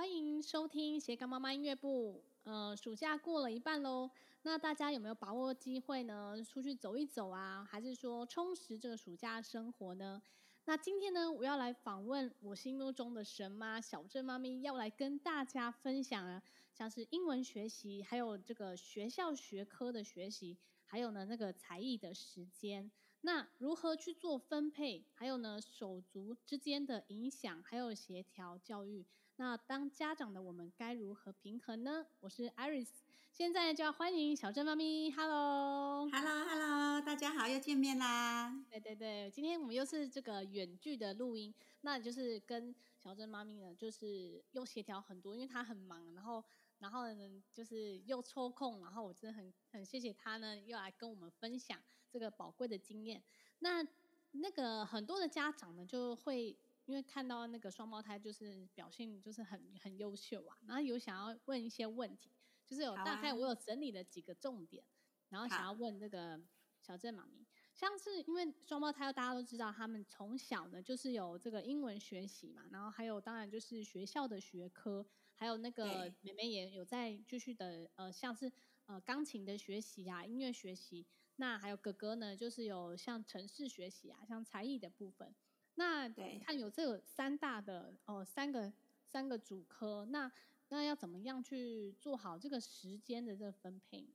欢迎收听斜杠妈妈音乐部。呃，暑假过了一半喽，那大家有没有把握机会呢？出去走一走啊，还是说充实这个暑假生活呢？那今天呢，我要来访问我心目中的神妈小镇妈咪，要来跟大家分享啊，像是英文学习，还有这个学校学科的学习，还有呢那个才艺的时间。那如何去做分配？还有呢，手足之间的影响，还有协调教育。那当家长的我们该如何平衡呢？我是 Iris，现在就要欢迎小镇妈咪。Hello，Hello，Hello，大家好，又见面啦。对对对，今天我们又是这个远距的录音，那就是跟小镇妈咪呢，就是又协调很多，因为她很忙，然后。然后呢，就是又抽空，然后我真的很很谢谢她呢，又来跟我们分享这个宝贵的经验。那那个很多的家长呢，就会因为看到那个双胞胎就是表现就是很很优秀啊，然后有想要问一些问题，就是有大概我有整理了几个重点，然后想要问那个小镇妈咪。像是因为双胞胎，大家都知道，他们从小呢就是有这个英文学习嘛，然后还有当然就是学校的学科，还有那个妹妹也有在继续的呃，像是呃钢琴的学习啊，音乐学习，那还有哥哥呢，就是有像城市学习啊，像才艺的部分。那你看有这个三大的哦、呃，三个三个主科，那那要怎么样去做好这个时间的这个分配？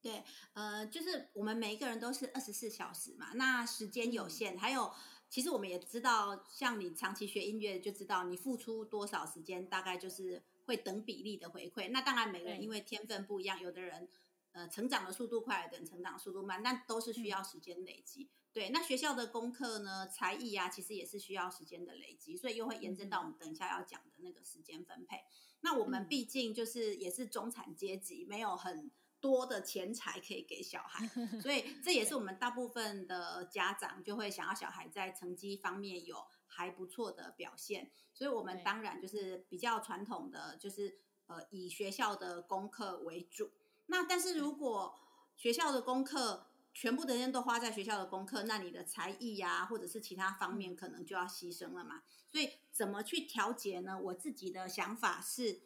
对，呃，就是我们每一个人都是二十四小时嘛，那时间有限。还有，其实我们也知道，像你长期学音乐，就知道你付出多少时间，大概就是会等比例的回馈。那当然，每个人因为天分不一样，有的人呃成长的速度快，有的人成长的速度慢，但都是需要时间累积。对，那学校的功课呢，才艺啊，其实也是需要时间的累积，所以又会延伸到我们等一下要讲的那个时间分配。那我们毕竟就是也是中产阶级，没有很。多的钱财可以给小孩，所以 这也是我们大部分的家长就会想要小孩在成绩方面有还不错的表现，所以我们当然就是比较传统的，就是呃以学校的功课为主。那但是如果学校的功课全部的人都花在学校的功课，那你的才艺呀或者是其他方面可能就要牺牲了嘛。所以怎么去调节呢？我自己的想法是，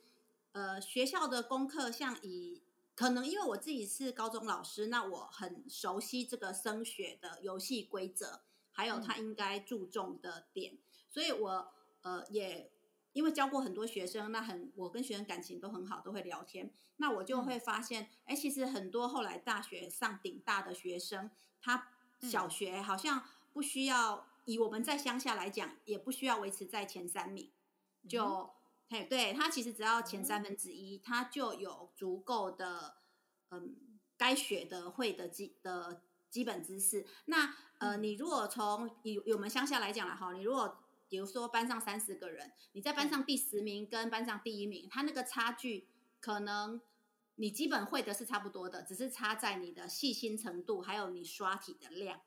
呃学校的功课像以。可能因为我自己是高中老师，那我很熟悉这个升学的游戏规则，还有他应该注重的点，嗯、所以我呃也因为教过很多学生，那很我跟学生感情都很好，都会聊天，那我就会发现，哎、嗯，其实很多后来大学上顶大的学生，他小学好像不需要，嗯、以我们在乡下来讲，也不需要维持在前三名，就。嗯嘿，对，他其实只要前三分之一，他就有足够的嗯该学的会的基的基本知识。那呃，你如果从以我们乡下来讲了哈，你如果比如说班上三十个人，你在班上第十名跟班上第一名，他那个差距可能你基本会的是差不多的，只是差在你的细心程度，还有你刷题的量。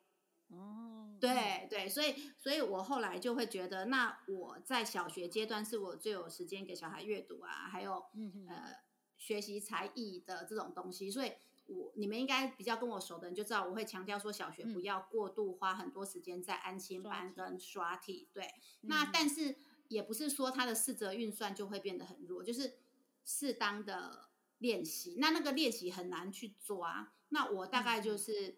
哦，对对，所以所以我后来就会觉得，那我在小学阶段是我最有时间给小孩阅读啊，还有呃学习才艺的这种东西，所以我你们应该比较跟我熟的人就知道，我会强调说小学不要过度花很多时间在安心班跟刷题。对，嗯、那但是也不是说他的四则运算就会变得很弱，就是适当的练习。那那个练习很难去抓，那我大概就是。嗯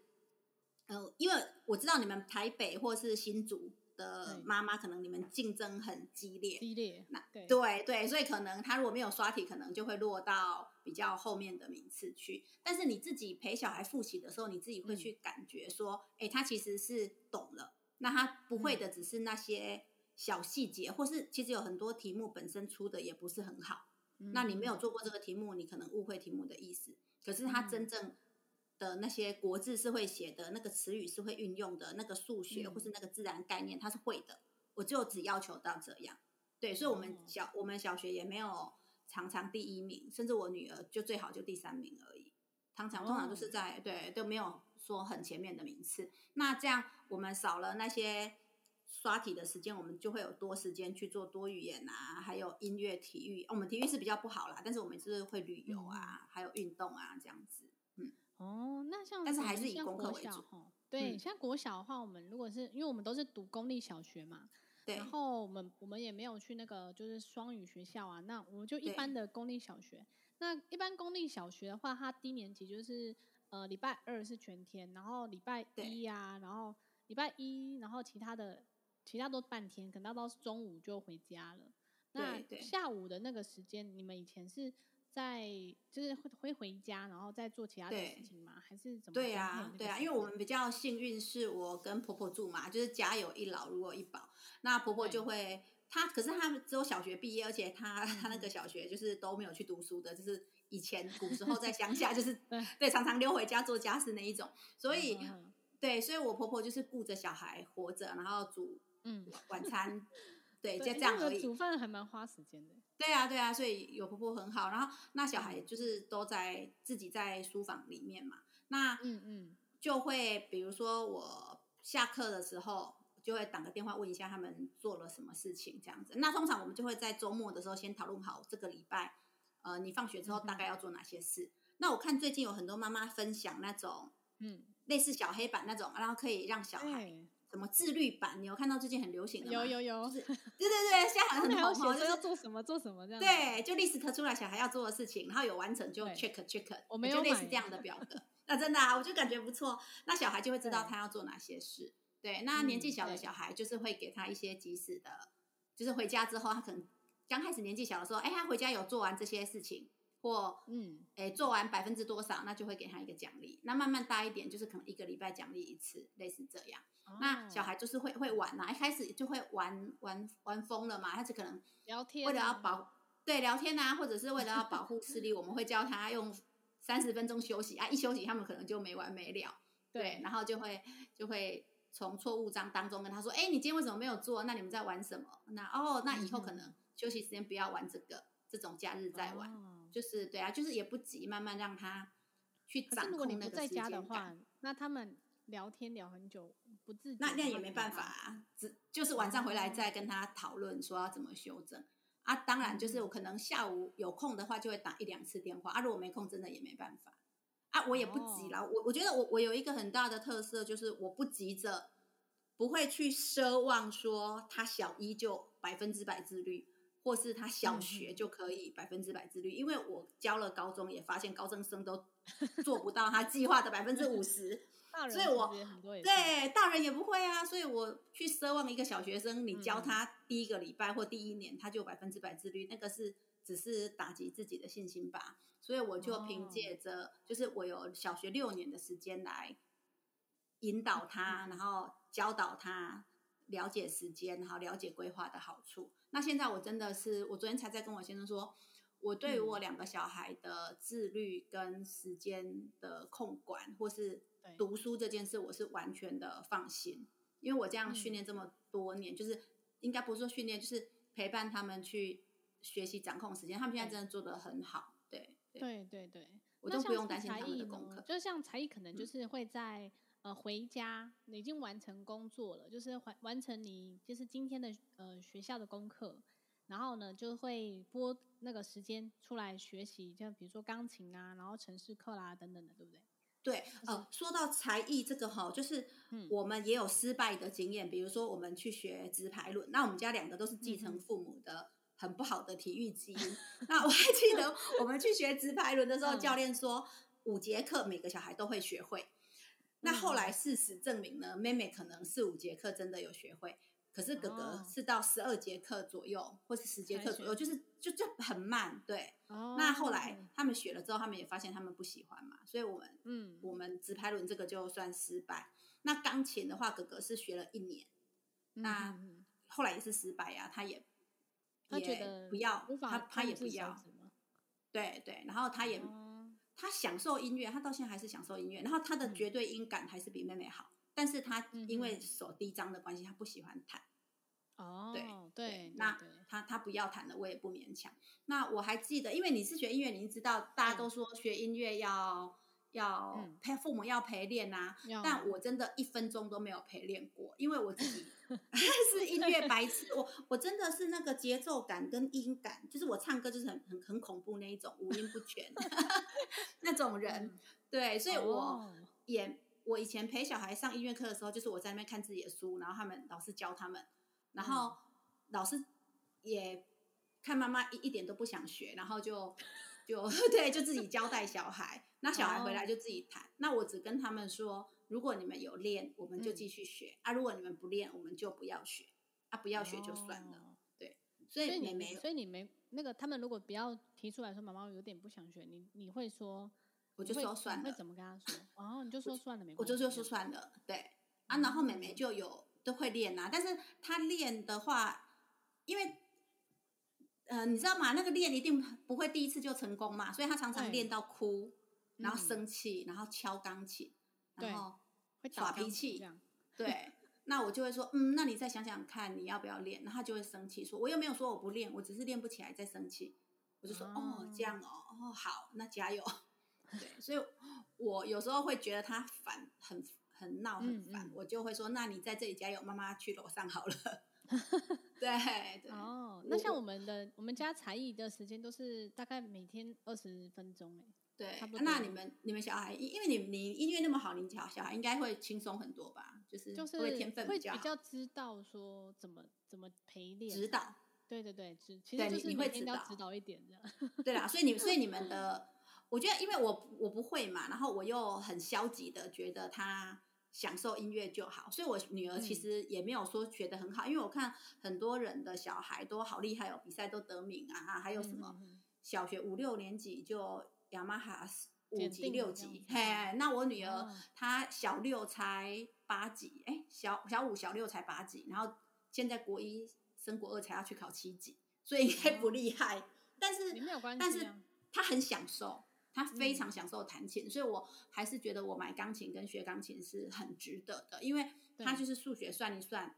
呃，因为我知道你们台北或是新竹的妈妈，可能你们竞争很激烈，激烈。那对对对，所以可能他如果没有刷题，可能就会落到比较后面的名次去。但是你自己陪小孩复习的时候，你自己会去感觉说，哎、嗯，他其实是懂了。那他不会的只是那些小细节，嗯、或是其实有很多题目本身出的也不是很好。嗯、那你没有做过这个题目，你可能误会题目的意思。可是他真正。的那些国字是会写的，那个词语是会运用的，那个数学或是那个自然概念，他是会的。我就只要求到这样，对，所以我们小我们小学也没有常常第一名，甚至我女儿就最好就第三名而已。常常通常都是在对都没有说很前面的名次。那这样我们少了那些刷题的时间，我们就会有多时间去做多语言啊，还有音乐、体育。我们体育是比较不好啦，但是我们是会旅游啊，还有运动啊这样子。嗯哦，那像但是还是以功课为主。对，像国小的话，我们如果是因为我们都是读公立小学嘛，对。然后我们我们也没有去那个就是双语学校啊，那我们就一般的公立小学。那一般公立小学的话，它低年级就是呃礼拜二是全天，然后礼拜一啊，然后礼拜一，然后其他的其他都半天，可能到中午就回家了。那下午的那个时间，你们以前是在就是会会回家，然后再做其他的事情吗？还是怎么？对呀，对啊，因为我们比较幸运，是我跟婆婆住嘛，就是家有一老如有一宝，那婆婆就会。她可是她只有小学毕业，而且她她那个小学就是都没有去读书的，就是以前古时候在乡下，就是对常常溜回家做家事那一种。所以对，所以我婆婆就是顾着小孩活着，然后煮嗯晚餐，对，就这样而已。煮饭还蛮花时间的。对啊，对啊，所以有婆婆很好。然后那小孩就是都在自己在书房里面嘛，那嗯嗯就会比如说我下课的时候。就会打个电话问一下他们做了什么事情，这样子。那通常我们就会在周末的时候先讨论好这个礼拜，呃，你放学之后大概要做哪些事。嗯、那我看最近有很多妈妈分享那种，嗯，类似小黑板那种，然后可以让小孩什么自律版，你有看到最近很流行的吗？有有有，就是、对对对，现在好像很红，就是要做什么做什么这样。对，就 list 出来小孩要做的事情，然后有完成就 check check，就类似这样的 表格。那真的啊，我就感觉不错，那小孩就会知道他要做哪些事。对，那年纪小的小孩就是会给他一些及时的，嗯、就是回家之后，他可能刚开始年纪小的时候，哎，他回家有做完这些事情，或嗯，哎，做完百分之多少，那就会给他一个奖励。那慢慢大一点，就是可能一个礼拜奖励一次，类似这样。哦、那小孩就是会会玩啊，一开始就会玩玩玩疯了嘛，他就可能聊天，为了要保对聊天啊，或者是为了要保护视力，我们会教他用三十分钟休息啊，一休息他们可能就没完没了，对，对然后就会就会。从错误章当中跟他说：“哎，你今天为什么没有做？那你们在玩什么？那哦，那以后可能休息时间不要玩这个，嗯、这种假日再玩。哦、就是对啊，就是也不急，慢慢让他去掌控那个时间话，那他们聊天聊很久不自，那那也没办法啊，只就是晚上回来再跟他讨论说要怎么修正、嗯、啊。当然，就是我可能下午有空的话就会打一两次电话啊。如果没空，真的也没办法。”啊，我也不急了。我我觉得我我有一个很大的特色，就是我不急着，不会去奢望说他小一就百分之百自律，或是他小学就可以百分之百自律。因为我教了高中，也发现高中生都 做不到他计划的百分之五十。所以我对大人也不会啊。所以我去奢望一个小学生，你教他第一个礼拜或第一年，他就百分之百自律，那个是只是打击自己的信心吧。所以我就凭借着，就是我有小学六年的时间来引导他，然后教导他了解时间，然后了解规划的好处。那现在我真的是，我昨天才在跟我先生说，我对于我两个小孩的自律跟时间的控管，或是读书这件事，我是完全的放心，因为我这样训练这么多年，就是应该不是说训练，就是陪伴他们去学习掌控时间，他们现在真的做得很好。对对。对，我都不用担心他们的功课。就像才艺，可能就是会在、嗯、呃回家，你已经完成工作了，就是完完成你就是今天的呃学校的功课，然后呢就会拨那个时间出来学习，像比如说钢琴啊，然后城市课啦等等的，对不对？对，呃，说到才艺这个哈，就是我们也有失败的经验，嗯、比如说我们去学直排轮，那我们家两个都是继承父母的。嗯很不好的体育基因。那我还记得我们去学直排轮的时候，教练说五节课每个小孩都会学会。那后来事实证明呢，妹妹可能四五节课真的有学会，可是哥哥是到十二节课左右，或是十节课左右，就是就就很慢。对，那后来他们学了之后，他们也发现他们不喜欢嘛，所以我们嗯，我们直排轮这个就算失败。那钢琴的话，哥哥是学了一年，那后来也是失败呀，他也。他觉得不要，他他也不要，对对，然后他也、哦、他享受音乐，他到现在还是享受音乐，然后他的绝对音感还是比妹妹好，嗯、但是他因为手低张的关系，他不喜欢弹。哦，对对，对对那他他不要弹了，我也不勉强。那我还记得，因为你是学音乐，你知道大家都说学音乐要。要陪父母要陪练啊，但我真的一分钟都没有陪练过，因为我自己 是音乐白痴，我我真的是那个节奏感跟音感，就是我唱歌就是很很很恐怖那一种，五音不全 那种人，对，所以我也我以前陪小孩上音乐课的时候，就是我在那边看自己的书，然后他们老师教他们，然后老师也看妈妈一一点都不想学，然后就就 对，就自己交代小孩。那小孩回来就自己弹。那我只跟他们说，如果你们有练，我们就继续学啊；如果你们不练，我们就不要学啊，不要学就算了。对，所以你没，所以你没那个，他们如果不要提出来说，妈妈有点不想学，你你会说，我就说算了。会怎么跟他说？哦，你就说算了，没关系。我就就说算了，对啊。然后妹妹就有都会练啊，但是她练的话，因为。呃，你知道吗？那个练一定不会第一次就成功嘛，所以他常常练到哭，然后生气，然后敲钢琴，然后耍脾气。对，那我就会说，嗯，那你再想想看，你要不要练？然后他就会生气，说我又没有说我不练，我只是练不起来再生气。我就说，哦，这样哦，哦，好，那加油。对，所以我有时候会觉得他烦，很很闹，很烦，我就会说，那你在这里加油，妈妈去楼上好了。对，对哦，那像我们的我，我们家才艺的时间都是大概每天二十分钟哎，对，那你们你们小孩，因为你你音乐那么好，你小小孩应该会轻松很多吧？就是就是会天分比较，会比较知道说怎么怎么陪练指导，对对对，指其实就是你会指导指导一点这样，对啦，所以你 所以你们的，我觉得因为我我不会嘛，然后我又很消极的觉得他。享受音乐就好，所以我女儿其实也没有说学得很好，嗯、因为我看很多人的小孩都好厉害哦，比赛都得名啊，还有什么小学五六年级就雅马哈五级六级，嘿，那我女儿、哦、她小六才八级，哎，小小五小六才八级，然后现在国一升国二才要去考七级，所以应该不厉害，哦、但是但是她很享受。他非常享受弹琴，嗯，所以我还是觉得我买钢琴跟学钢琴是很值得的，因为他就是数学算一算，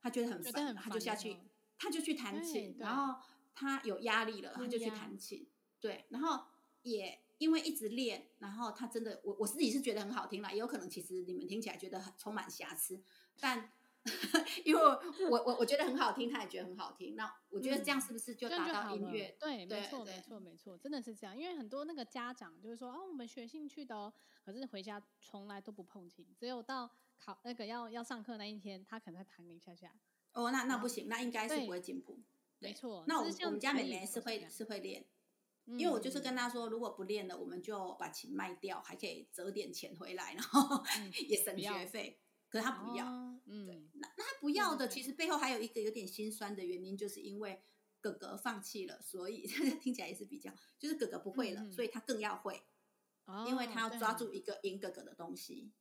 他觉得很烦，他就下去，他就去弹琴，然后他有压力了，他就去弹琴，对，然后也因为一直练，然后他真的，我我自己是觉得很好听啦，也有可能其实你们听起来觉得很充满瑕疵，但。因为我我我觉得很好听，他也觉得很好听。那我觉得这样是不是就达到音乐？嗯、对，没错，没错，没错，真的是这样。因为很多那个家长就是说：“哦，我们学兴趣的哦，可是回家从来都不碰琴，只有到考那个要要上课那一天，他可能在弹一下下。”哦，那那不行，那应该是不会进步。没错。那我我们家妹妹是会是会练，因为我就是跟他说，如果不练了，我们就把琴卖掉，还可以折点钱回来，然后 也省学费。可是他不要，哦、嗯，对，那那他不要的，其实背后还有一个有点心酸的原因，就是因为哥哥放弃了，所以 听起来也是比较，就是哥哥不会了，嗯、所以他更要会，哦，因为他要抓住一个赢哥哥的东西。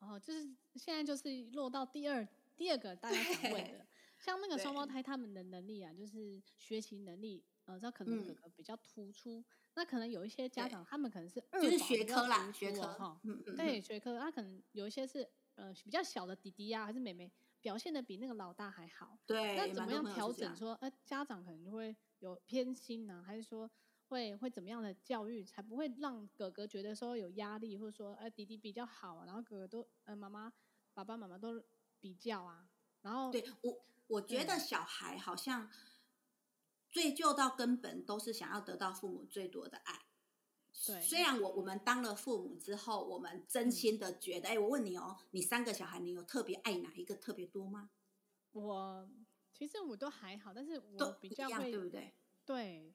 哦，就是现在就是落到第二第二个大家想问的，像那个双胞胎他们的能力啊，就是学习能力，呃，这可能哥哥比较突出，嗯、那可能有一些家长他们可能是二就是学科啦，学科哈，嗯嗯，对，学科，他可能有一些是。呃，比较小的弟弟呀、啊，还是妹妹，表现的比那个老大还好。对，那怎么样调整？说，呃，家长可能就会有偏心呢、啊，还是说会会怎么样的教育，才不会让哥哥觉得说有压力，或者说，呃，弟弟比较好、啊，然后哥哥都，呃，妈妈、爸爸妈妈都比较啊。然后，对我，我觉得小孩好像追究到根本，都是想要得到父母最多的爱。对，虽然我我们当了父母之后，我们真心的觉得，哎、嗯，我问你哦，你三个小孩，你有特别爱哪一个特别多吗？我其实我都还好，但是我比较会，对不对？对，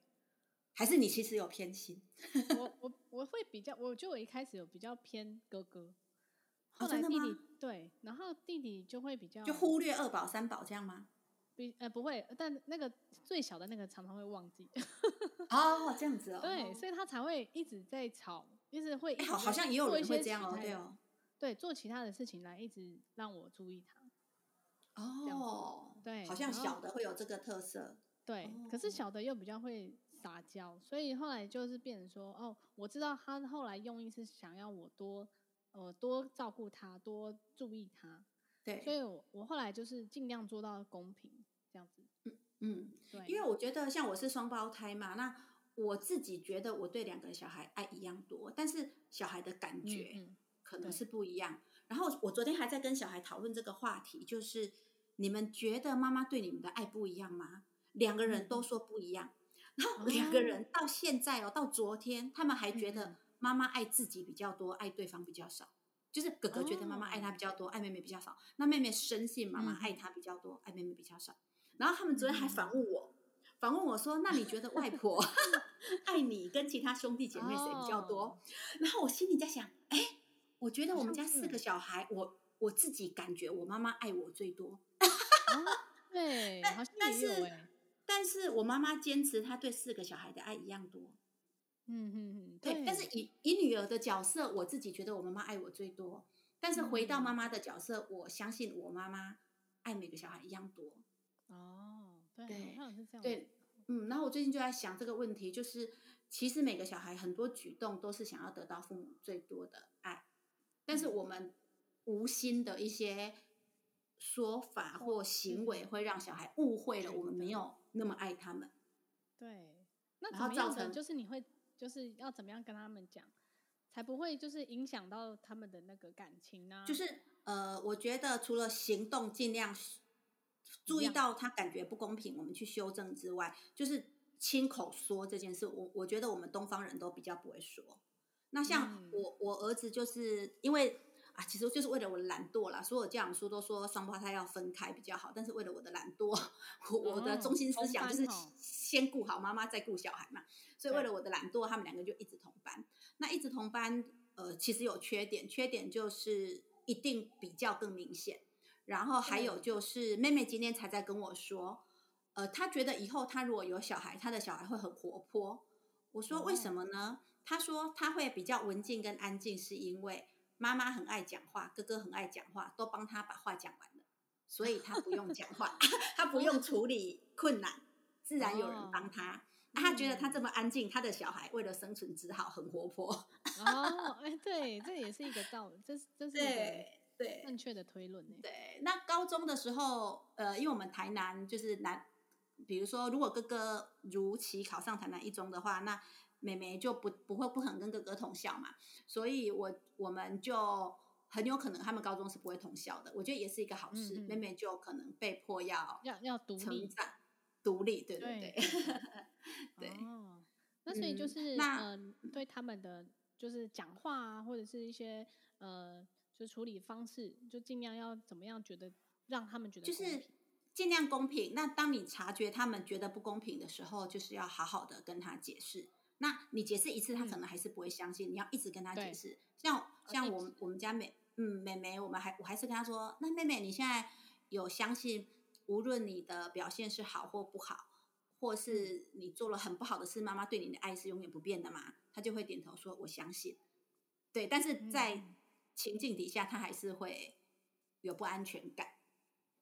还是你其实有偏心？我我我会比较，我就我一开始有比较偏哥哥，后来弟弟、哦、对，然后弟弟就会比较就忽略二宝三宝这样吗？比呃不会，但那个最小的那个常常会忘记。哦，这样子哦。对，所以他才会一直在吵，就是会一直好，好像也有人会这样哦，对哦。对，做其他的事情来一直让我注意他。哦，对，好像小的会有这个特色。对，哦、可是小的又比较会撒娇，所以后来就是变成说，哦，我知道他后来用意是想要我多呃多照顾他，多注意他。对，所以我我后来就是尽量做到公平这样子。嗯嗯，对，因为我觉得像我是双胞胎嘛，那我自己觉得我对两个小孩爱一样多，但是小孩的感觉可能是不一样。然后我昨天还在跟小孩讨论这个话题，就是你们觉得妈妈对你们的爱不一样吗？两个人都说不一样，嗯、然后两个人到现在哦，到昨天他们还觉得妈妈爱自己比较多，爱对方比较少。就是哥哥觉得妈妈爱他比较多，爱妹妹比较少。那妹妹深信妈妈爱他比较多，爱妹妹比较少。然后他们昨天还反问我，反问我说：“那你觉得外婆 爱你跟其他兄弟姐妹谁比较多？”然后我心里在想，哎，我觉得我们家四个小孩，我我自己感觉我妈妈爱我最多。对，但是但是我妈妈坚持她对四个小孩的爱一样多。嗯嗯嗯，对。但是以以女儿的角色，我自己觉得我妈妈爱我最多。但是回到妈妈的角色，我相信我妈妈爱每个小孩一样多。哦，对，对，对，嗯。然后我最近就在想这个问题，就是其实每个小孩很多举动都是想要得到父母最多的爱，但是我们无心的一些说法或行为，会让小孩误会了我们没有那么爱他们。对，那然后造成就是你会。就是要怎么样跟他们讲，才不会就是影响到他们的那个感情呢？就是呃，我觉得除了行动尽量注意到他感觉不公平，我们去修正之外，就是亲口说这件事，我我觉得我们东方人都比较不会说。那像我、嗯、我儿子就是因为。啊，其实就是为了我的懒惰啦。所有教养书都说双胞胎要分开比较好，但是为了我的懒惰，我，我的中心思想就是先顾好妈妈，再顾小孩嘛。所以为了我的懒惰，他们两个就一直同班。那一直同班，呃，其实有缺点，缺点就是一定比较更明显。然后还有就是妹妹今天才在跟我说，呃，她觉得以后她如果有小孩，她的小孩会很活泼。我说为什么呢？她说她会比较文静跟安静，是因为。妈妈很爱讲话，哥哥很爱讲话，都帮他把话讲完了，所以他不用讲话，他不用处理困难，自然有人帮他。哦、他觉得他这么安静，他的小孩为了生存只好很活泼。哦，哎，对，这也是一个道理，这是这是对对正确的推论。对，那高中的时候，呃，因为我们台南就是南，比如说如果哥哥如期考上台南一中的话，那。妹妹就不不会不可能跟哥哥同校嘛，所以我我们就很有可能他们高中是不会同校的。我觉得也是一个好事，嗯嗯妹妹就可能被迫要要要独立，独立，对对对，对。哦，那所以就是、嗯、那、呃、对他们的就是讲话啊，或者是一些呃，就处理方式，就尽量要怎么样，觉得让他们觉得就是尽量公平。那当你察觉他们觉得不公平的时候，就是要好好的跟他解释。那你解释一次，他可能还是不会相信。嗯、你要一直跟他解释。像像我们我们家妹嗯妹妹，我们还我还是跟他说，那妹妹你现在有相信，无论你的表现是好或不好，或是你做了很不好的事，妈妈对你的爱是永远不变的吗？他就会点头说我相信。对，但是在情境底下，他还是会有不安全感。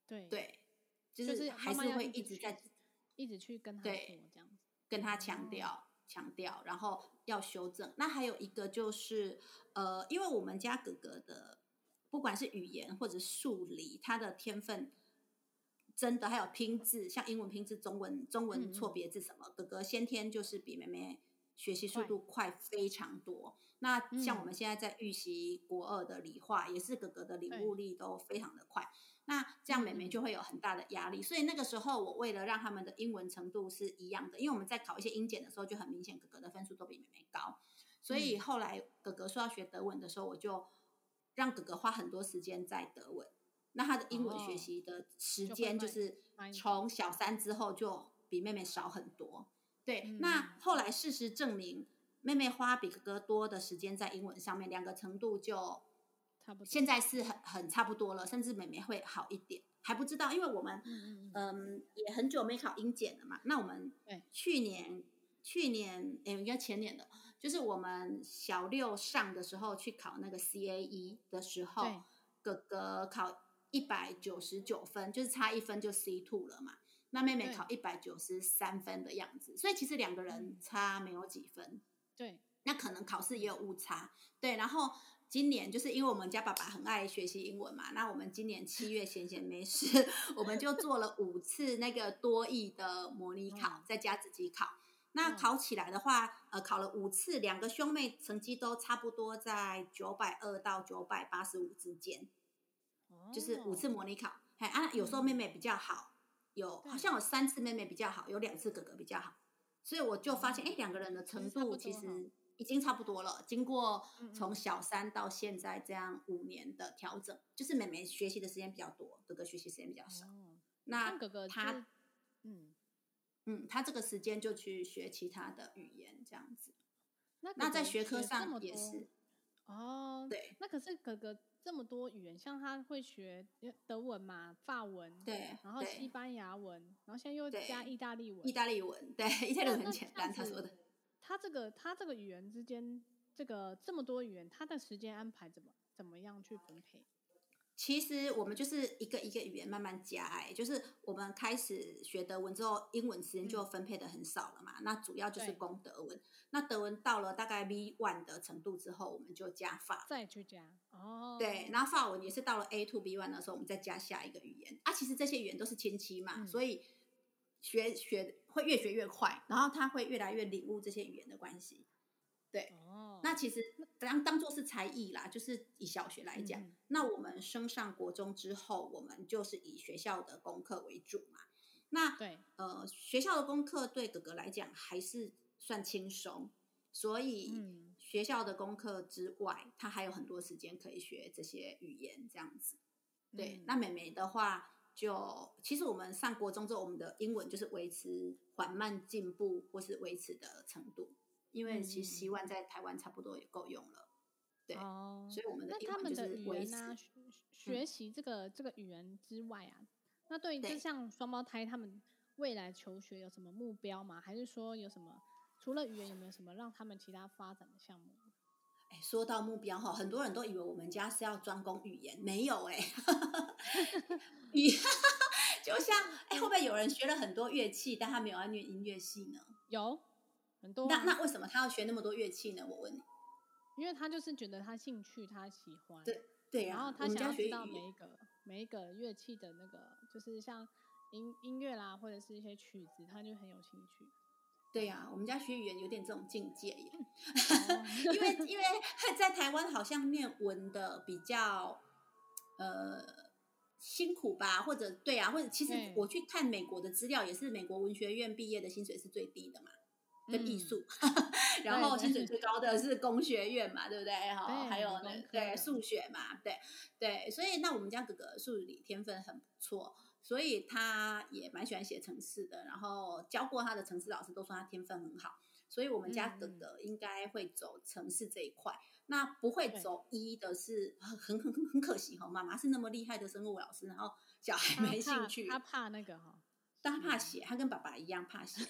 对对，就是还是会一直在一直去跟他说这样子，跟他强调。嗯强调，然后要修正。那还有一个就是，呃，因为我们家哥哥的，不管是语言或者数理，他的天分真的还有拼字，像英文拼字、中文中文错别字什么，嗯、哥哥先天就是比妹妹学习速度快非常多。那像我们现在在预习国二的理化，也是哥哥的领悟力都非常的快。那这样妹妹就会有很大的压力，所以那个时候我为了让他们的英文程度是一样的，因为我们在考一些英检的时候就很明显哥哥的分数都比妹妹高，所以后来哥哥说要学德文的时候，我就让哥哥花很多时间在德文，那他的英文学习的时间就是从小三之后就比妹妹少很多。对，那后来事实证明，妹妹花比哥哥多的时间在英文上面，两个程度就。现在是很很差不多了，甚至妹妹会好一点，还不知道，因为我们嗯，嗯也很久没考英检了嘛。那我们去年去年哎，应该前年的，就是我们小六上的时候去考那个 CAE 的时候，哥哥考一百九十九分，就是差一分就 C two 了嘛。那妹妹考一百九十三分的样子，所以其实两个人差没有几分。对，那可能考试也有误差。对，然后。今年就是因为我们家爸爸很爱学习英文嘛，那我们今年七月闲闲没事，我们就做了五次那个多义的模拟考，在家自己考。那考起来的话，呃，考了五次，两个兄妹成绩都差不多在九百二到九百八十五之间，就是五次模拟考。哎啊，有时候妹妹比较好，有好像有三次妹妹比较好，有两次哥哥比较好，所以我就发现，哎，两个人的程度其实。已经差不多了。经过从小三到现在这样五年的调整，就是妹妹学习的时间比较多，哥哥学习时间比较少。哦、那哥哥他，嗯嗯，他这个时间就去学其他的语言，这样子。那那在学科上也是。哦，对。那可是哥哥这么多语言，像他会学德文嘛、法文，对，然后西班牙文，然后现在又加意大利文。意大利文，对，意大利文很简单。他说的。他这个他这个语言之间，这个这么多语言，他的时间安排怎么怎么样去分配？其实我们就是一个一个语言慢慢加，哎，就是我们开始学德文之后，英文时间就分配的很少了嘛。嗯、那主要就是攻德文。那德文到了大概 V one 的程度之后，我们就加法，再去加哦。对，然后法文也是到了 A two B one 的时候，我们再加下一个语言。啊，其实这些语言都是亲戚嘛，嗯、所以学学会越学越快，然后他会越来越领悟这些语言的关系。对，哦，那其实当当做是才艺啦，就是以小学来讲，嗯、那我们升上国中之后，我们就是以学校的功课为主嘛。那对，呃，学校的功课对哥哥来讲还是算轻松，所以学校的功课之外，他还有很多时间可以学这些语言，这样子。对，嗯、那妹妹的话就，其实我们上国中之后，我们的英文就是维持缓慢进步或是维持的程度。因为其实习惯在台湾差不多也够用了，对，哦、所以我们的英文就是维持。啊、学习这个、嗯、这个语言之外啊，那对于就像双胞胎他们未来求学有什么目标吗？还是说有什么除了语言有没有什么让他们其他发展的项目？哎，说到目标哈，很多人都以为我们家是要专攻语言，没有哎，语 就像哎，会不会有人学了很多乐器，但他没有要念音乐系呢？有。很多、啊、那那为什么他要学那么多乐器呢？我问你，因为他就是觉得他兴趣，他喜欢。对对、啊、然后他想要知道每一个每一个乐器的那个，就是像音音乐啦，或者是一些曲子，他就很有兴趣。对呀、啊，我们家学语言有点这种境界耶，因为因 为在台湾好像念文的比较呃辛苦吧，或者对啊，或者其实我去看美国的资料，也是美国文学院毕业的薪水是最低的嘛。跟艺术，嗯、然后薪水。最高的是工学院嘛，对，对不对？哈，还有那对数学嘛，对对，所以那我们家哥哥数理天分很不错，所以他也蛮喜欢写程式的，然后教过他的程式老师都说他天分很好，所以我们家哥哥应该会走程式这一块。嗯、那不会走一的是很很很很可惜哈，妈妈是那么厉害的生物老师，然后小孩没兴趣，他怕，那个哈。但他怕血，他跟爸爸一样怕血。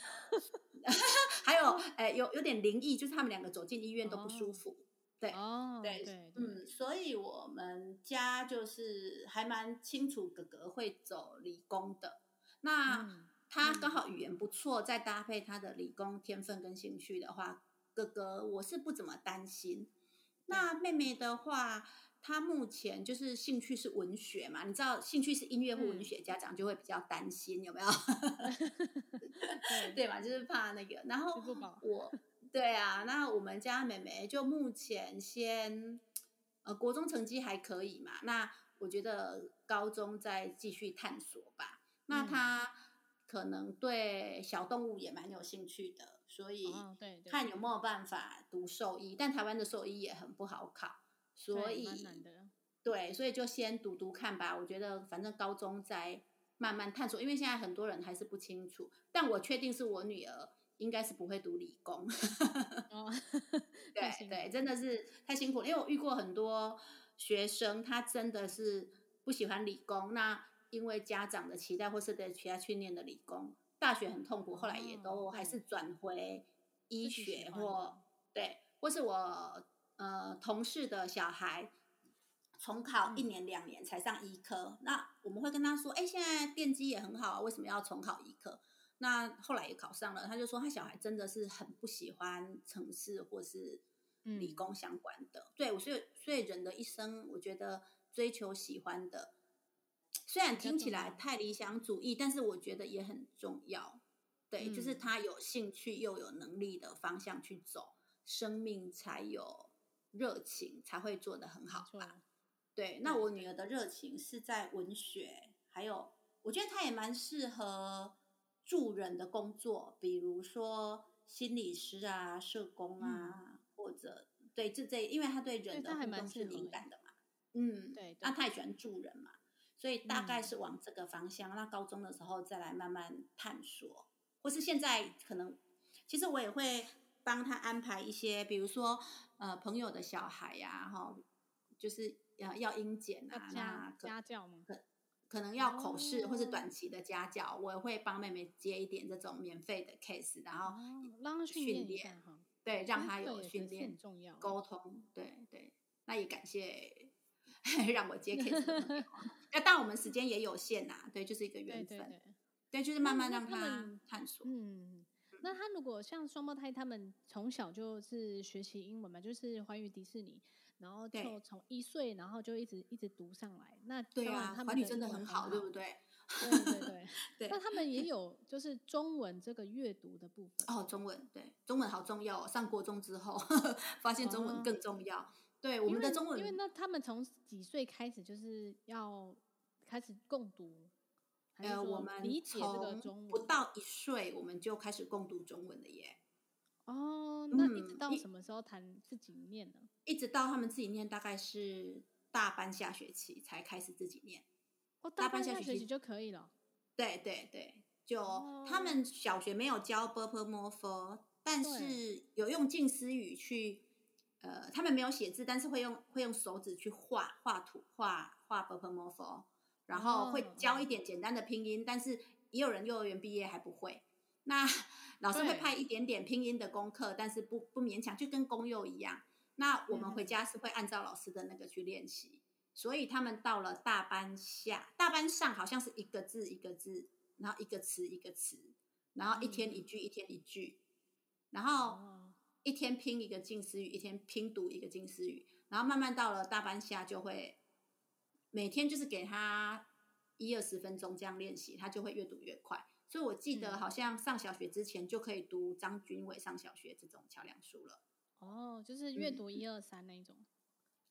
还有，哎、欸，有有点灵异，就是他们两个走进医院都不舒服。哦、对，哦、对，对，嗯，所以我们家就是还蛮清楚哥哥会走理工的。那、嗯、他刚好语言不错，嗯、再搭配他的理工天分跟兴趣的话，哥哥我是不怎么担心。那妹妹的话。她目前就是兴趣是文学嘛，你知道兴趣是音乐或文学，家长就会比较担心，有没有？对，对嘛，就是怕那个。然后我，对啊，那我们家妹妹就目前先，呃，国中成绩还可以嘛，那我觉得高中再继续探索吧。那她可能对小动物也蛮有兴趣的，所以看有没有办法读兽医，但台湾的兽医也很不好考。所以，对，所以就先读读看吧。我觉得反正高中再慢慢探索，因为现在很多人还是不清楚。但我确定是我女儿应该是不会读理工。哦，对对，真的是太辛苦了。因为我遇过很多学生，他真的是不喜欢理工。那因为家长的期待，或是在其他去念的理工，大学很痛苦，后来也都还是转回医学或对，或是我。呃，同事的小孩重考一年两年才上医科，嗯、那我们会跟他说：“哎，现在电机也很好啊，为什么要重考医科？”那后来也考上了，他就说他小孩真的是很不喜欢城市或是理工相关的。嗯、对，所以所以人的一生，我觉得追求喜欢的，虽然听起来太理想主义，但是我觉得也很重要。对，嗯、就是他有兴趣又有能力的方向去走，生命才有。热情才会做得很好吧？对，那我女儿的热情是在文学，还有我觉得她也蛮适合助人的工作，比如说心理师啊、社工啊，嗯、或者对这这，因为他对人的互动是敏感的嘛，嗯，对，那他也喜欢助人嘛，所以大概是往这个方向。嗯、那高中的时候再来慢慢探索，或是现在可能，其实我也会帮他安排一些，比如说呃朋友的小孩呀、啊，哈，就是要要英检啊，那家教吗？可能要口试或是短期的家教，我也会帮妹妹接一点这种免费的 case，然后让她训练，对，让她有训练沟通，对对。那也感谢 让我接 case 那当然我们时间也有限呐，对，就是一个缘分，对，就是慢慢让她探索。嗯，那他如果像双胞胎，他们从小就是学习英文嘛，就是环宇迪士尼。然后就从一岁，然后就一直一直读上来。那对啊，他们真的很好，对不对？对对对对。那他们也 有就是中文这个阅读的部分。哦，中文对，中文好重要哦。上国中之后，发现中文更重要。对，我们的中文，因为那他们从几岁开始就是要开始共读？呃，我们理解这个中文不到一岁，我们就开始共读中文了耶。哦那你们到什么时候谈自己念呢？一直到他们自己念大概是大班下学期才开始自己念大班下学期就可以了？对对对就他们小学没有教 bermofer 但是有用近思语去呃他们没有写字但是会用会用手指去画画图画画 bermofer 然后会教一点简单的拼音但是也有人幼儿园毕业还不会那 老师会派一点点拼音的功课，但是不不勉强，就跟公幼一样。那我们回家是会按照老师的那个去练习，嗯、所以他们到了大班下、大班上，好像是一个字一个字，然后一个词一个词，然后一天一句一天一句，然后一天拼一个近似语，一天拼读一个近似语，然后慢慢到了大班下就会每天就是给他一二十分钟这样练习，他就会越读越快。所以我记得好像上小学之前就可以读张君伟上小学这种桥梁书了。哦，就是阅读一。二三那一种，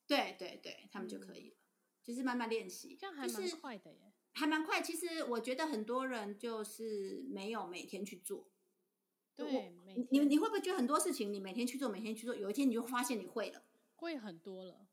对对对，他们就可以了，嗯、就是慢慢练习，这样。还蛮快的耶，还蛮快。其实我觉得很多人就是没有每天去做，对，你你会不会觉得很多事情你每天去做，每天去做，有一天你就发现你会了，会很多了，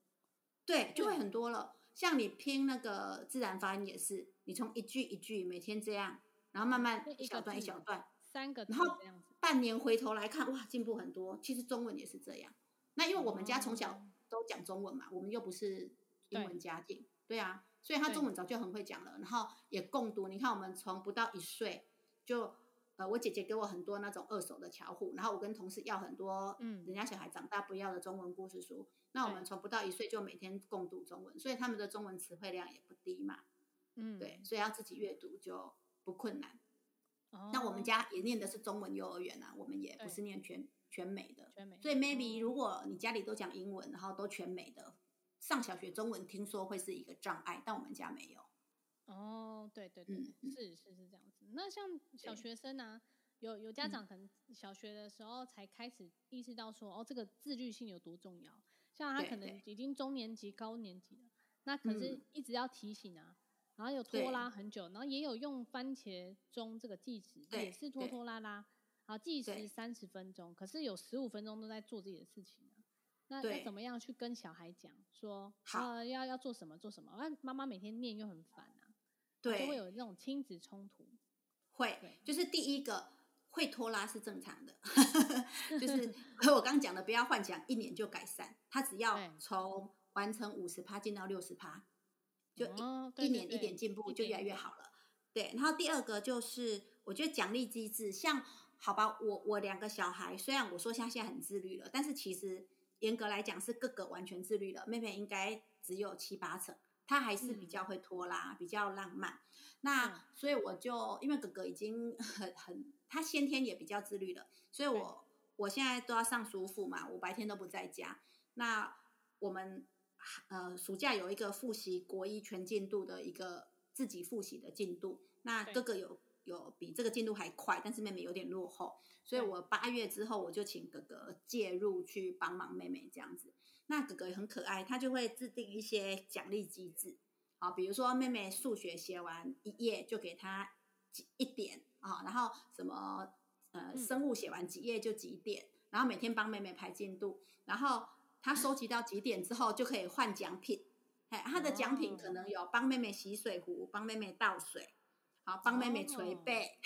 对，就会很多了。像你拼那个自然发音也是，你从一句一句每天这样，然后慢慢一小段一小段，三个，然后半年回头来看，哇，进步很多。其实中文也是这样。那因为我们家从小都讲中文嘛，我们又不是英文家庭，对，对啊，所以他中文早就很会讲了。然后也共读，你看我们从不到一岁就，呃，我姐姐给我很多那种二手的巧虎，然后我跟同事要很多，嗯，人家小孩长大不要的中文故事书。那我们从不到一岁就每天共读中文，所以他们的中文词汇量也不低嘛。嗯，对，所以要自己阅读就不困难。哦，那我们家也念的是中文幼儿园啊，我们也不是念全全美的，全美。所以 maybe 如果你家里都讲英文，然后都全美的，上小学中文听说会是一个障碍，但我们家没有。哦，对对对，嗯、是是是这样子。那像小学生呢、啊，有有家长可能小学的时候才开始意识到说，哦，这个自律性有多重要。像他可能已经中年级、高年级了，那可是一直要提醒啊。然后有拖拉很久，然后也有用番茄钟这个计时，也是拖拖拉拉，然后计时三十分钟，可是有十五分钟都在做自己的事情。那要怎么样去跟小孩讲说，呃，要要做什么做什么？那妈妈每天念又很烦啊，对，就会有这种亲子冲突。会，就是第一个会拖拉是正常的，就是 我刚讲的，不要幻想一年就改善，他只要从完成五十趴进到六十趴。就一、一年一点进步，就越来越好了。对，然后第二个就是，我觉得奖励机制，像好吧，我我两个小孩，虽然我说他现在很自律了，但是其实严格来讲是哥哥完全自律了，妹妹应该只有七八成，他还是比较会拖拉，嗯、比较浪漫。那、嗯、所以我就因为哥哥已经很很，他先天也比较自律了，所以我我现在都要上叔父嘛，我白天都不在家。那我们。呃，暑假有一个复习国一全进度的一个自己复习的进度，那哥哥有有比这个进度还快，但是妹妹有点落后，所以我八月之后我就请哥哥介入去帮忙妹妹这样子。那哥哥也很可爱，他就会制定一些奖励机制，啊，比如说妹妹数学写完一页就给他几一点啊，然后什么呃生物写完几页就几点。然后每天帮妹妹排进度，然后他收集到几点之后就可以换奖品。哎，他的奖品可能有帮妹妹洗水壶，帮妹妹倒水，好，帮妹妹捶背，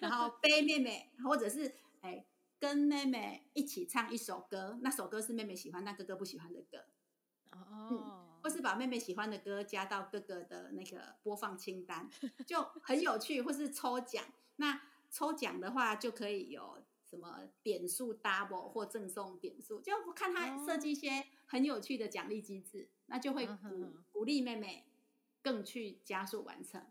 然后背妹妹，或者是哎跟妹妹一起唱一首歌，那首歌是妹妹喜欢但哥哥不喜欢的歌。哦、嗯，或是把妹妹喜欢的歌加到哥哥的那个播放清单，就很有趣。或是抽奖，那抽奖的话就可以有什么点数 double 或赠送点数，就看他设计一些很有趣的奖励机制，那就会鼓、嗯、鼓励妹妹更去加速完成。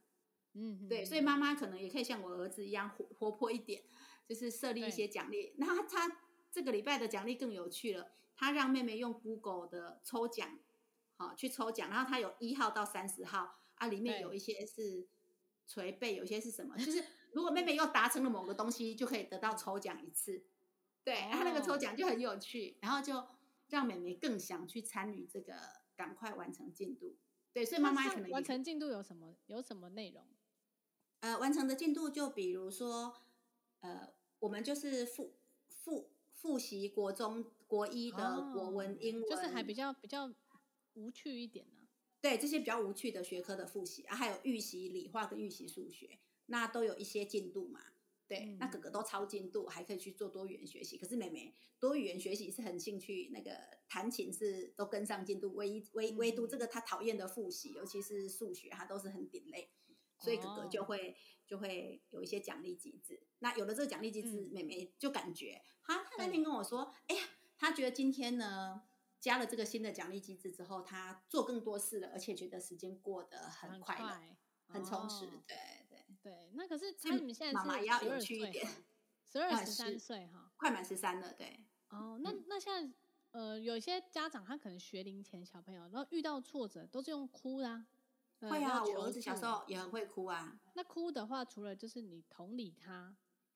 嗯，对，所以妈妈可能也可以像我儿子一样活活泼一点，就是设立一些奖励。那他，他这个礼拜的奖励更有趣了。他让妹妹用 Google 的抽奖，好去抽奖，然后他有一号到三十号啊，里面有一些是捶背，有些是什么？就是如果妹妹又达成了某个东西，就可以得到抽奖一次。对，他那个抽奖就很有趣，然后就让妹妹更想去参与这个，赶快完成进度。对，所以妈妈可能完成进度有什么？有什么内容？呃，完成的进度就比如说，呃，我们就是复复复习国中。国一的国文、英文，就是还比较比较无趣一点呢、啊。对，这些比较无趣的学科的复习啊，还有预习理化跟预习数学，那都有一些进度嘛。对，嗯、那哥哥都超进度，还可以去做多语言学习。可是妹妹多语言学习是很兴趣，那个弹琴是都跟上进度，唯一唯唯独这个他讨厌的复习，尤其是数学，他都是很 delay。所以哥哥就会、哦、就会有一些奖励机制。那有了这个奖励机制，嗯、妹妹就感觉，哈，他那天跟我说，哎呀。他觉得今天呢，加了这个新的奖励机制之后，他做更多事了，而且觉得时间过得很快乐，很，很充实。哦、对对对，那可是他们现在是妈妈也要有趣一点，十二十三岁哈，快满十三了。对，哦，那那现在呃，有些家长他可能学龄前小朋友，然后遇到挫折都是用哭啦、啊，会啊，我儿子小时候也很会哭啊。那哭的话，除了就是你同理他，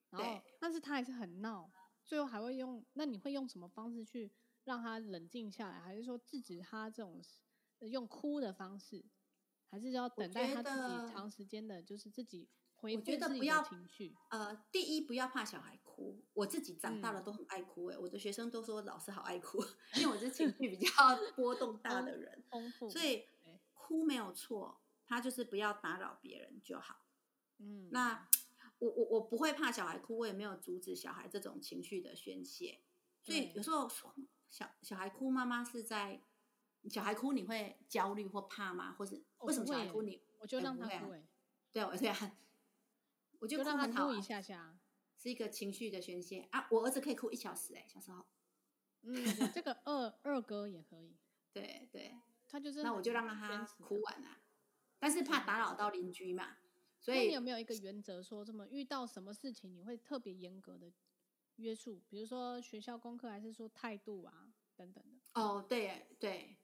然后但是他还是很闹。最后还会用？那你会用什么方式去让他冷静下来？还是说制止他这种用哭的方式？还是要等待他自己长时间的，就是自己回复自己的情绪？呃，第一不要怕小孩哭，我自己长大了都很爱哭哎、我的学生都说老师好爱哭，因为我是情绪比较 波动大的人，丰富，所以哭没有错，他就是不要打扰别人就好。嗯，那。我我我不会怕小孩哭，我也没有阻止小孩这种情绪的宣泄，所以有时候小小孩哭，妈妈是在小孩哭，你会焦虑或怕吗？或是为什么小孩哭你？我就让他哭哎、欸，对啊，我这样，我就哭让他哭一下下，是一个情绪的宣泄啊。我儿子可以哭一小时哎、欸，小时候，嗯，这个二二哥也可以，对对，他就是那我就让他哭完啊，但是怕打扰到邻居嘛。所以那你有没有一个原则，说这么遇到什么事情你会特别严格的约束？比如说学校功课，还是说态度啊等等的？哦，对对，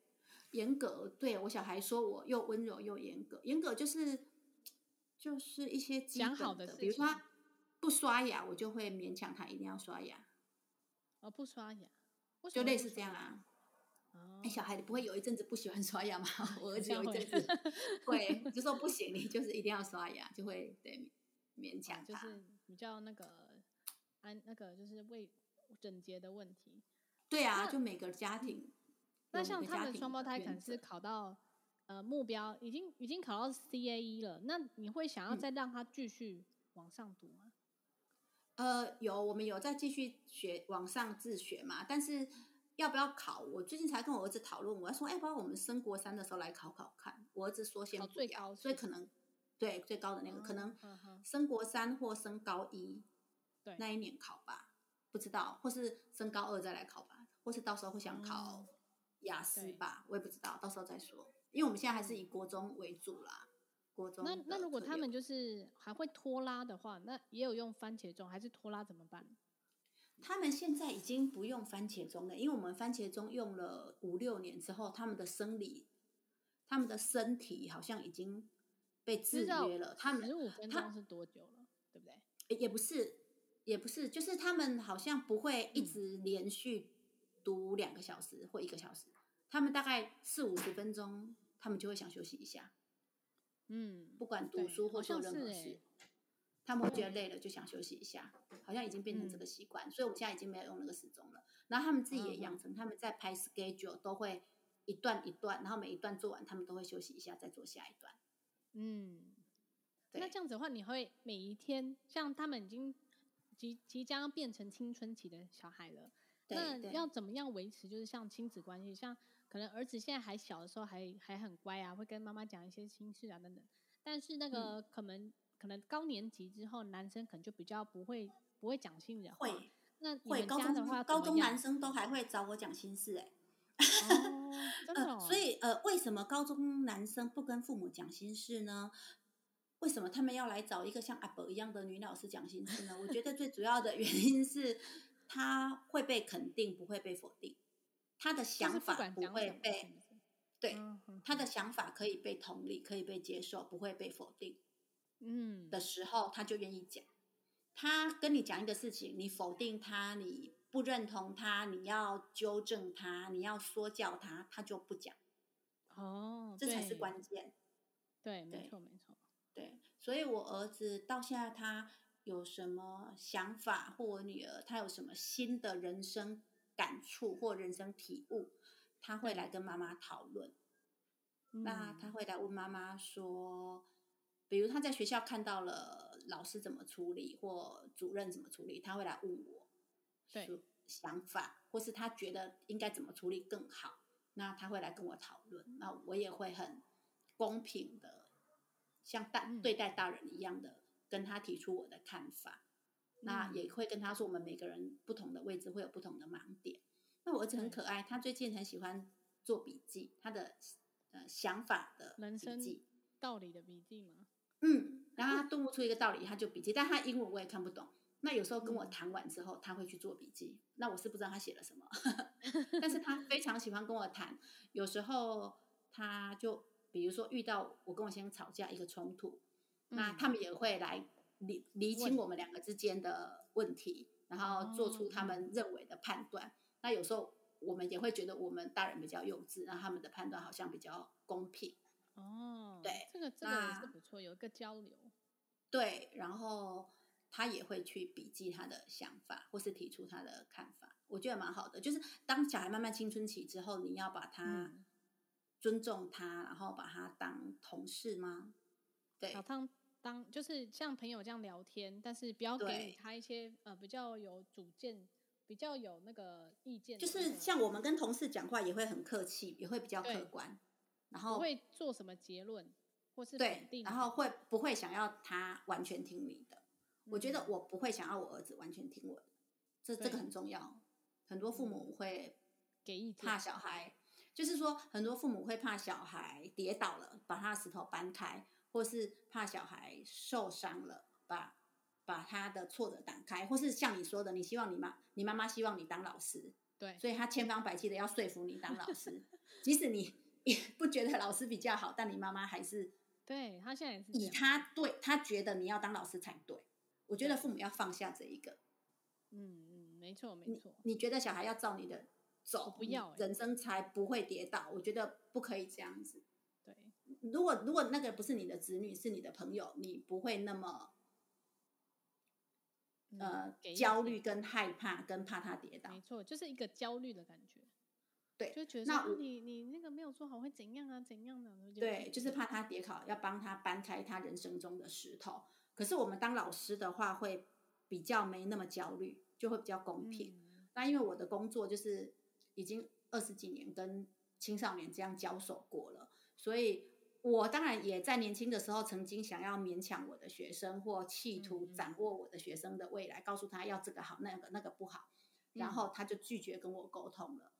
严格。对我小孩说我又温柔又严格。严格就是就是一些讲好的，比如说他不刷牙，我就会勉强他一定要刷牙。哦，不刷牙，就类似这样啊。哎，小孩子不会有一阵子不喜欢刷牙吗？我儿子有一阵子会，就说不行，你就是一定要刷牙，就会对勉强他。就是比较那个安那个就是为整洁的问题。对啊，就每个家庭。那像他们双胞胎可能是考到呃目标已经已经考到 CAE 了，那你会想要再让他继续往上读吗？嗯、呃，有，我们有在继续学往上自学嘛，但是。要不要考？我最近才跟我儿子讨论，我要说，哎，不然我们升国三的时候来考考看。我儿子说先所以可能对最高的那个、嗯、可能升国三或升高一，对那一年考吧，不知道，或是升高二再来考吧，或是到时候会想考雅思吧，我也不知道，到时候再说。因为我们现在还是以国中为主啦，国中。那那如果他们就是还会拖拉的话，那也有用番茄钟，还是拖拉怎么办？他们现在已经不用番茄钟了，因为我们番茄钟用了五六年之后，他们的生理、他们的身体好像已经被制约了。他们十五分钟是多久了？对不对？也不是，也不是，就是他们好像不会一直连续读两个小时或一个小时，他们大概四五十分钟，他们就会想休息一下。嗯，不管读书或做任何事。他们会觉得累了就想休息一下，好像已经变成这个习惯，嗯、所以我现在已经没有用那个时钟了。然后他们自己也养成，他们在排 schedule 都会一段一段，然后每一段做完，他们都会休息一下，再做下一段。嗯，那这样子的话，你会每一天，像他们已经即即将变成青春期的小孩了，那要怎么样维持？就是像亲子关系，像可能儿子现在还小的时候还还很乖啊，会跟妈妈讲一些心事啊等等。但是那个可能、嗯、可能高年级之后，男生可能就比较不会不会讲心里的话。会。那会高中的话，高中男生都还会找我讲心事哎、欸，哦真的哦、呃，所以呃，为什么高中男生不跟父母讲心事呢？为什么他们要来找一个像阿伯一样的女老师讲心事呢？我觉得最主要的原因是，他会被肯定，不会被否定，他的想法不会被，对，他的想法可以被同理，可以被接受，不会被否定，嗯，的时候他就愿意讲。他跟你讲一个事情，你否定他，你不认同他，你要纠正他，你要说教他，他就不讲。哦，这才是关键。对，没错，没错。对，所以我儿子到现在，他有什么想法，或我女儿，她有什么新的人生感触或人生体悟，她会来跟妈妈讨论。那她会来问妈妈说，比如她在学校看到了。老师怎么处理，或主任怎么处理，她会来问我，对，想法，或是她觉得应该怎么处理更好，那她会来跟我讨论，那我也会很公平的，像大对待大人一样的跟他提出我的看法，嗯，那也会跟他说，我们每个人不同的位置会有不同的盲点。那我儿子很可爱，他最近很喜欢做笔记，他的呃想法的笔记，人生道理的笔记吗？嗯。然后他顿悟出一个道理，他就笔记，但他英文我也看不懂。那有时候跟我谈完之后，他会去做笔记。那我是不知道他写了什么，但是他非常喜欢跟我谈。有时候他就比如说遇到我跟我先生吵架一个冲突，那他们也会来理理清我们两个之间的问题，然后做出他们认为的判断。那有时候我们也会觉得我们大人比较幼稚，那他们的判断好像比较公平。哦，对，这个这个也是不错，有一个交流。对，然后他也会去笔记他的想法，或是提出他的看法，我觉得蛮好的。就是当小孩慢慢青春期之后，你要把他尊重他，然后把他当同事吗？对，把他当就是像朋友这样聊天，但是不要给他一些呃比较有主见、比较有那个意见。就是像我们跟同事讲话也会很客气，也会比较客观。然后不会做什么结论，或是对，然后会不会想要他完全听你的？嗯、我觉得我不会想要我儿子完全听我的，这这个很重要。很多父母会给意见，怕小孩，就是说很多父母会怕小孩跌倒了，把他的石头搬开，或是怕小孩受伤了，把把他的挫折挡开，或是像你说的，你希望你妈你妈妈希望你当老师，对，所以他千方百计的要说服你当老师，即使你。也不觉得老师比较好，但你妈妈还是对他现在也是以他对他觉得你要当老师才对。我觉得父母要放下这一个。嗯嗯，没错没错。你觉得小孩要照你的走，不要人生才不会跌倒。我觉得不可以这样子。对，如果如果那个不是你的子女，是你的朋友，你不会那么呃焦虑跟害怕跟怕他跌倒。没错，就是一个焦虑的感觉。对，就觉得那你你那个没有做好会怎样啊？怎样的？对，就是怕他跌倒，要帮他搬开他人生中的石头。可是我们当老师的话，会比较没那么焦虑，就会比较公平。嗯、那因为我的工作就是已经二十几年跟青少年这样交手过了，所以我当然也在年轻的时候曾经想要勉强我的学生，或企图掌握我的学生的未来，嗯、告诉他要这个好，那个那个不好，然后他就拒绝跟我沟通了。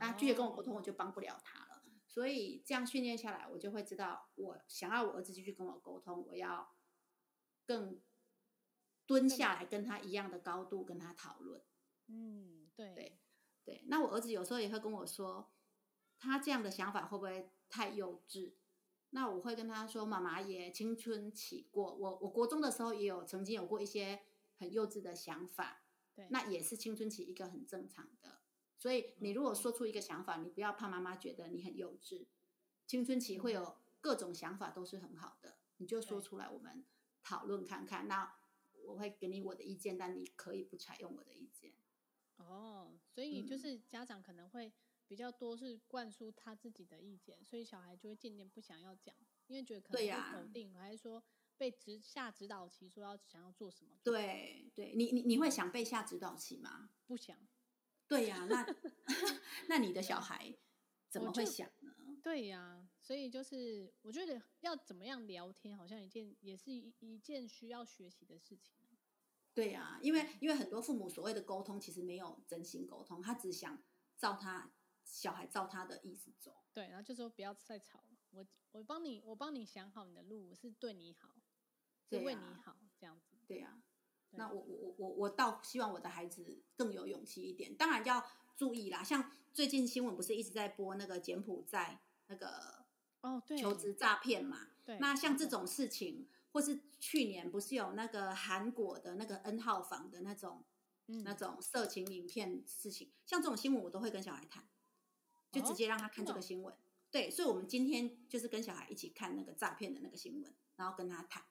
那拒绝跟我沟通，我就帮不了他了。所以这样训练下来，我就会知道，我想要我儿子继续跟我沟通，我要更蹲下来跟他一样的高度跟他讨论。嗯，对对对。那我儿子有时候也会跟我说，他这样的想法会不会太幼稚？那我会跟他说，妈妈也青春期过，我我国中的时候也有曾经有过一些很幼稚的想法。对，那也是青春期一个很正常的。所以，你如果说出一个想法，你不要怕妈妈觉得你很幼稚。青春期会有各种想法，都是很好的。你就说出来，我们讨论看看。那我会给你我的意见，但你可以不采用我的意见。哦，所以就是家长可能会比较多是灌输他自己的意见，所以小孩就会渐渐不想要讲，因为觉得可能会否定，还是说被指下指导棋，说要想要做什么？对，对你你你会想被下指导棋吗？不想。对呀、啊，那 那你的小孩怎么会想呢？对呀、啊，所以就是我觉得要怎么样聊天，好像一件也是一一件需要学习的事情。对呀、啊，因为因为很多父母所谓的沟通，其实没有真心沟通，他只想照他小孩照他的意思走。对，然后就说不要再吵了，我我帮你我帮你想好你的路，我是对你好，是为你好，啊、这样子。对呀、啊。那我我我我我倒希望我的孩子更有勇气一点，当然要注意啦。像最近新闻不是一直在播那个柬埔寨那个哦，对，求职诈骗嘛。对。那像这种事情，或是去年不是有那个韩国的那个 N 号房的那种、嗯、那种色情影片事情，像这种新闻我都会跟小孩谈，就直接让他看这个新闻。哦、对，所以我们今天就是跟小孩一起看那个诈骗的那个新闻，然后跟他谈。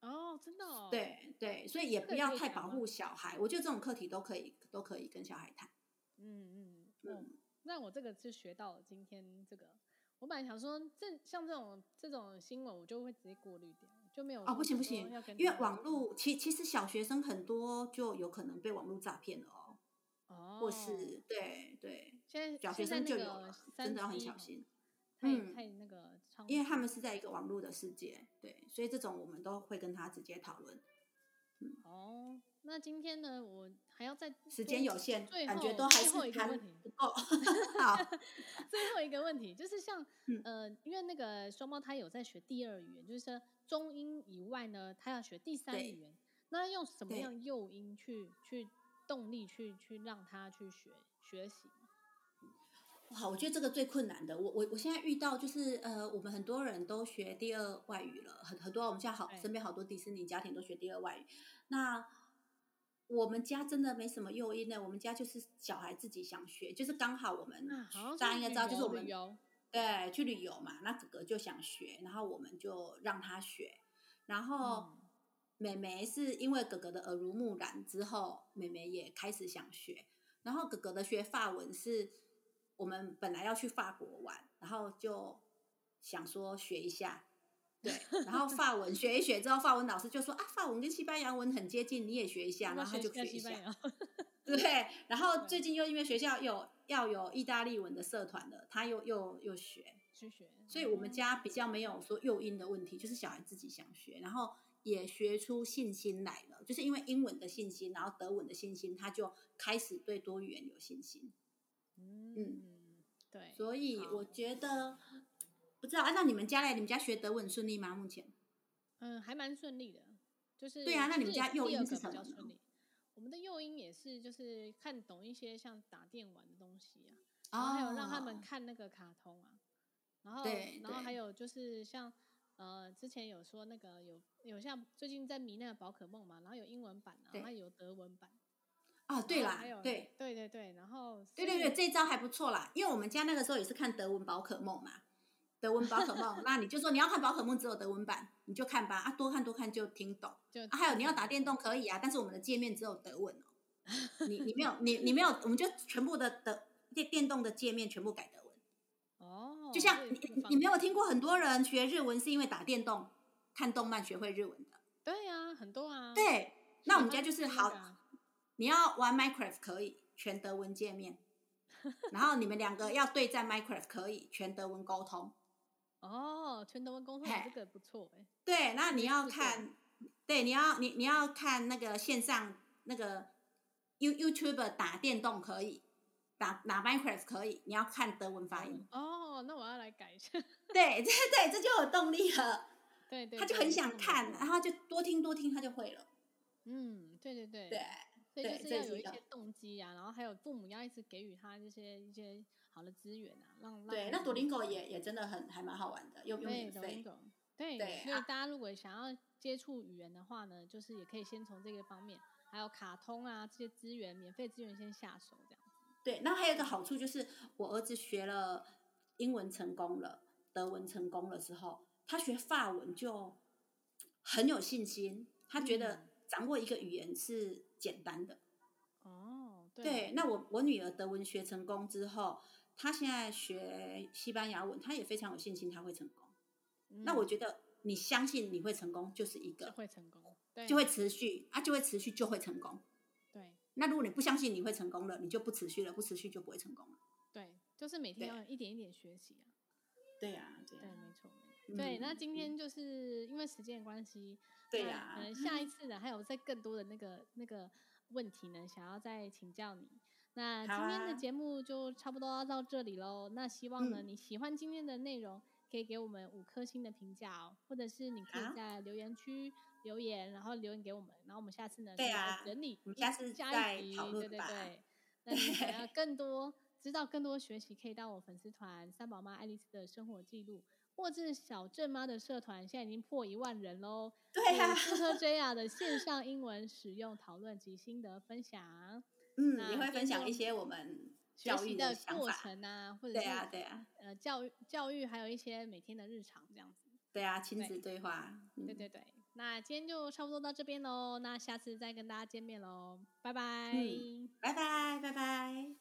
哦，真的哦。对对，所以也不要太保护小孩。我觉得这种课题都可以，都可以跟小孩谈。嗯嗯嗯。那我这个就学到了今天这个。我本来想说，这像这种这种新闻，我就会直接过滤掉，就没有。哦，不行不行，因为网络，其其实小学生很多就有可能被网络诈骗了哦。哦。或是对对。现在小学生就有了，真的要很小心。嗯。太那个。因为他们是在一个网络的世界，对，所以这种我们都会跟他直接讨论。嗯，哦，那今天呢，我还要再时间有限，感觉都还是谈不够。好，最后一个问题就是像、嗯、呃，因为那个双胞胎有在学第二语言，就是说中英以外呢，他要学第三语言，那用什么样诱因去去动力去去让他去学学习？好，我觉得这个最困难的。我我我现在遇到就是呃，我们很多人都学第二外语了，很很多我们现在好身边好多迪士尼家庭都学第二外语。那我们家真的没什么诱因呢，我们家就是小孩自己想学，就是刚好我们大家应该知道，就是我们对去旅游嘛，那哥哥就想学，然后我们就让他学。然后妹妹是因为哥哥的耳濡目染之后，妹妹也开始想学。然后哥哥的学法文是。我们本来要去法国玩，然后就想说学一下，对，然后法文 学一学之后，法文老师就说啊，法文跟西班牙文很接近，你也学一下，然后他就学一下，对，然后 最近又因为学校有要有意大利文的社团的，他又又又学，去学，所以我们家比较没有说诱因的问题，就是小孩自己想学，然后也学出信心来了，就是因为英文的信心，然后德文的信心，他就开始对多语言有信心。嗯，对，所以我觉得不知道按照你们家来，你们家学德文顺利吗？目前，嗯，还蛮顺利的，就是对啊。那你们家诱因是什么？我们的诱因也是就是看懂一些像打电玩的东西啊，然后还有让他们看那个卡通啊，然后然后还有就是像呃之前有说那个有有像最近在迷那个宝可梦嘛，然后有英文版，然后还有德文版。哦，对啦，对对对对，然后对对对，这一招还不错啦，因为我们家那个时候也是看德文宝可梦嘛，德文宝可梦，那你就说你要看宝可梦只有德文版，你就看吧，啊，多看多看就听懂，就啊，还有你要打电动可以啊，但是我们的界面只有德文哦，你你没有你你没有，我们就全部的德电电动的界面全部改德文，哦，就像你你没有听过很多人学日文是因为打电动看动漫学会日文的，对呀，很多啊，对，那我们家就是好。你要玩 Minecraft 可以全德文界面，然后你们两个要对战 Minecraft 可以全德文沟通。哦，全德文沟通这个不错哎。对，那你要 看，对，你要你你要看那个线上那个 You YouTuber 打电动可以，打打 Minecraft 可以，你要看德文发音。哦，那我要来改一下。对对对，这就有动力了。对对。他就很想看，然后就多听多听，他就会了。嗯，对对对。对。所以就是要有一些动机啊，然后还有父母要一直给予他这些一些好的资源啊，让让。对，那 Duolingo 也也真的很还蛮好玩的，又用免费。对，对，所以大家如果想要接触语言的话呢，就是也可以先从这个方面，还有卡通啊这些资源，免费资源先下手这样子。对，那还有一个好处就是，我儿子学了英文成功了，德文成功了之后，他学法文就很有信心，他觉得。掌握一个语言是简单的。哦，对。对，那我我女儿德文学成功之后，她现在学西班牙文，她也非常有信心，她会成功。嗯、那我觉得你相信你会成功，就是一个就会成功，对，就会持续啊，就会持续就会成功。对。那如果你不相信你会成功了，你就不持续了，不持续就不会成功了。对，就是每天要一点一点学习啊。对呀、啊，对，对，没错，没错。对，那今天就是因为时间关系，对呀，可能下一次呢，还有再更多的那个那个问题呢，想要再请教你。那今天的节目就差不多到这里喽。那希望呢，你喜欢今天的内容，可以给我们五颗星的评价哦，或者是你可以在留言区留言，然后留言给我们，然后我们下次呢，对啊，整理，我们下次加一集，对对对。那你想要更多。知道更多学习，可以到我粉丝团“三宝妈爱丽丝”的生活记录，或是小镇妈的社团，现在已经破一万人喽。对啊，斯特 JR 的线上英文使用讨论及心得分享。嗯，也会分享一些我们学习的过程啊，或 者是对啊，对啊，呃，教育教育，还有一些每天的日常这样子。对啊，亲子对话。对，嗯、对对对，那今天就差不多到这边喽，那下次再跟大家见面喽，拜拜，嗯、拜拜，拜拜。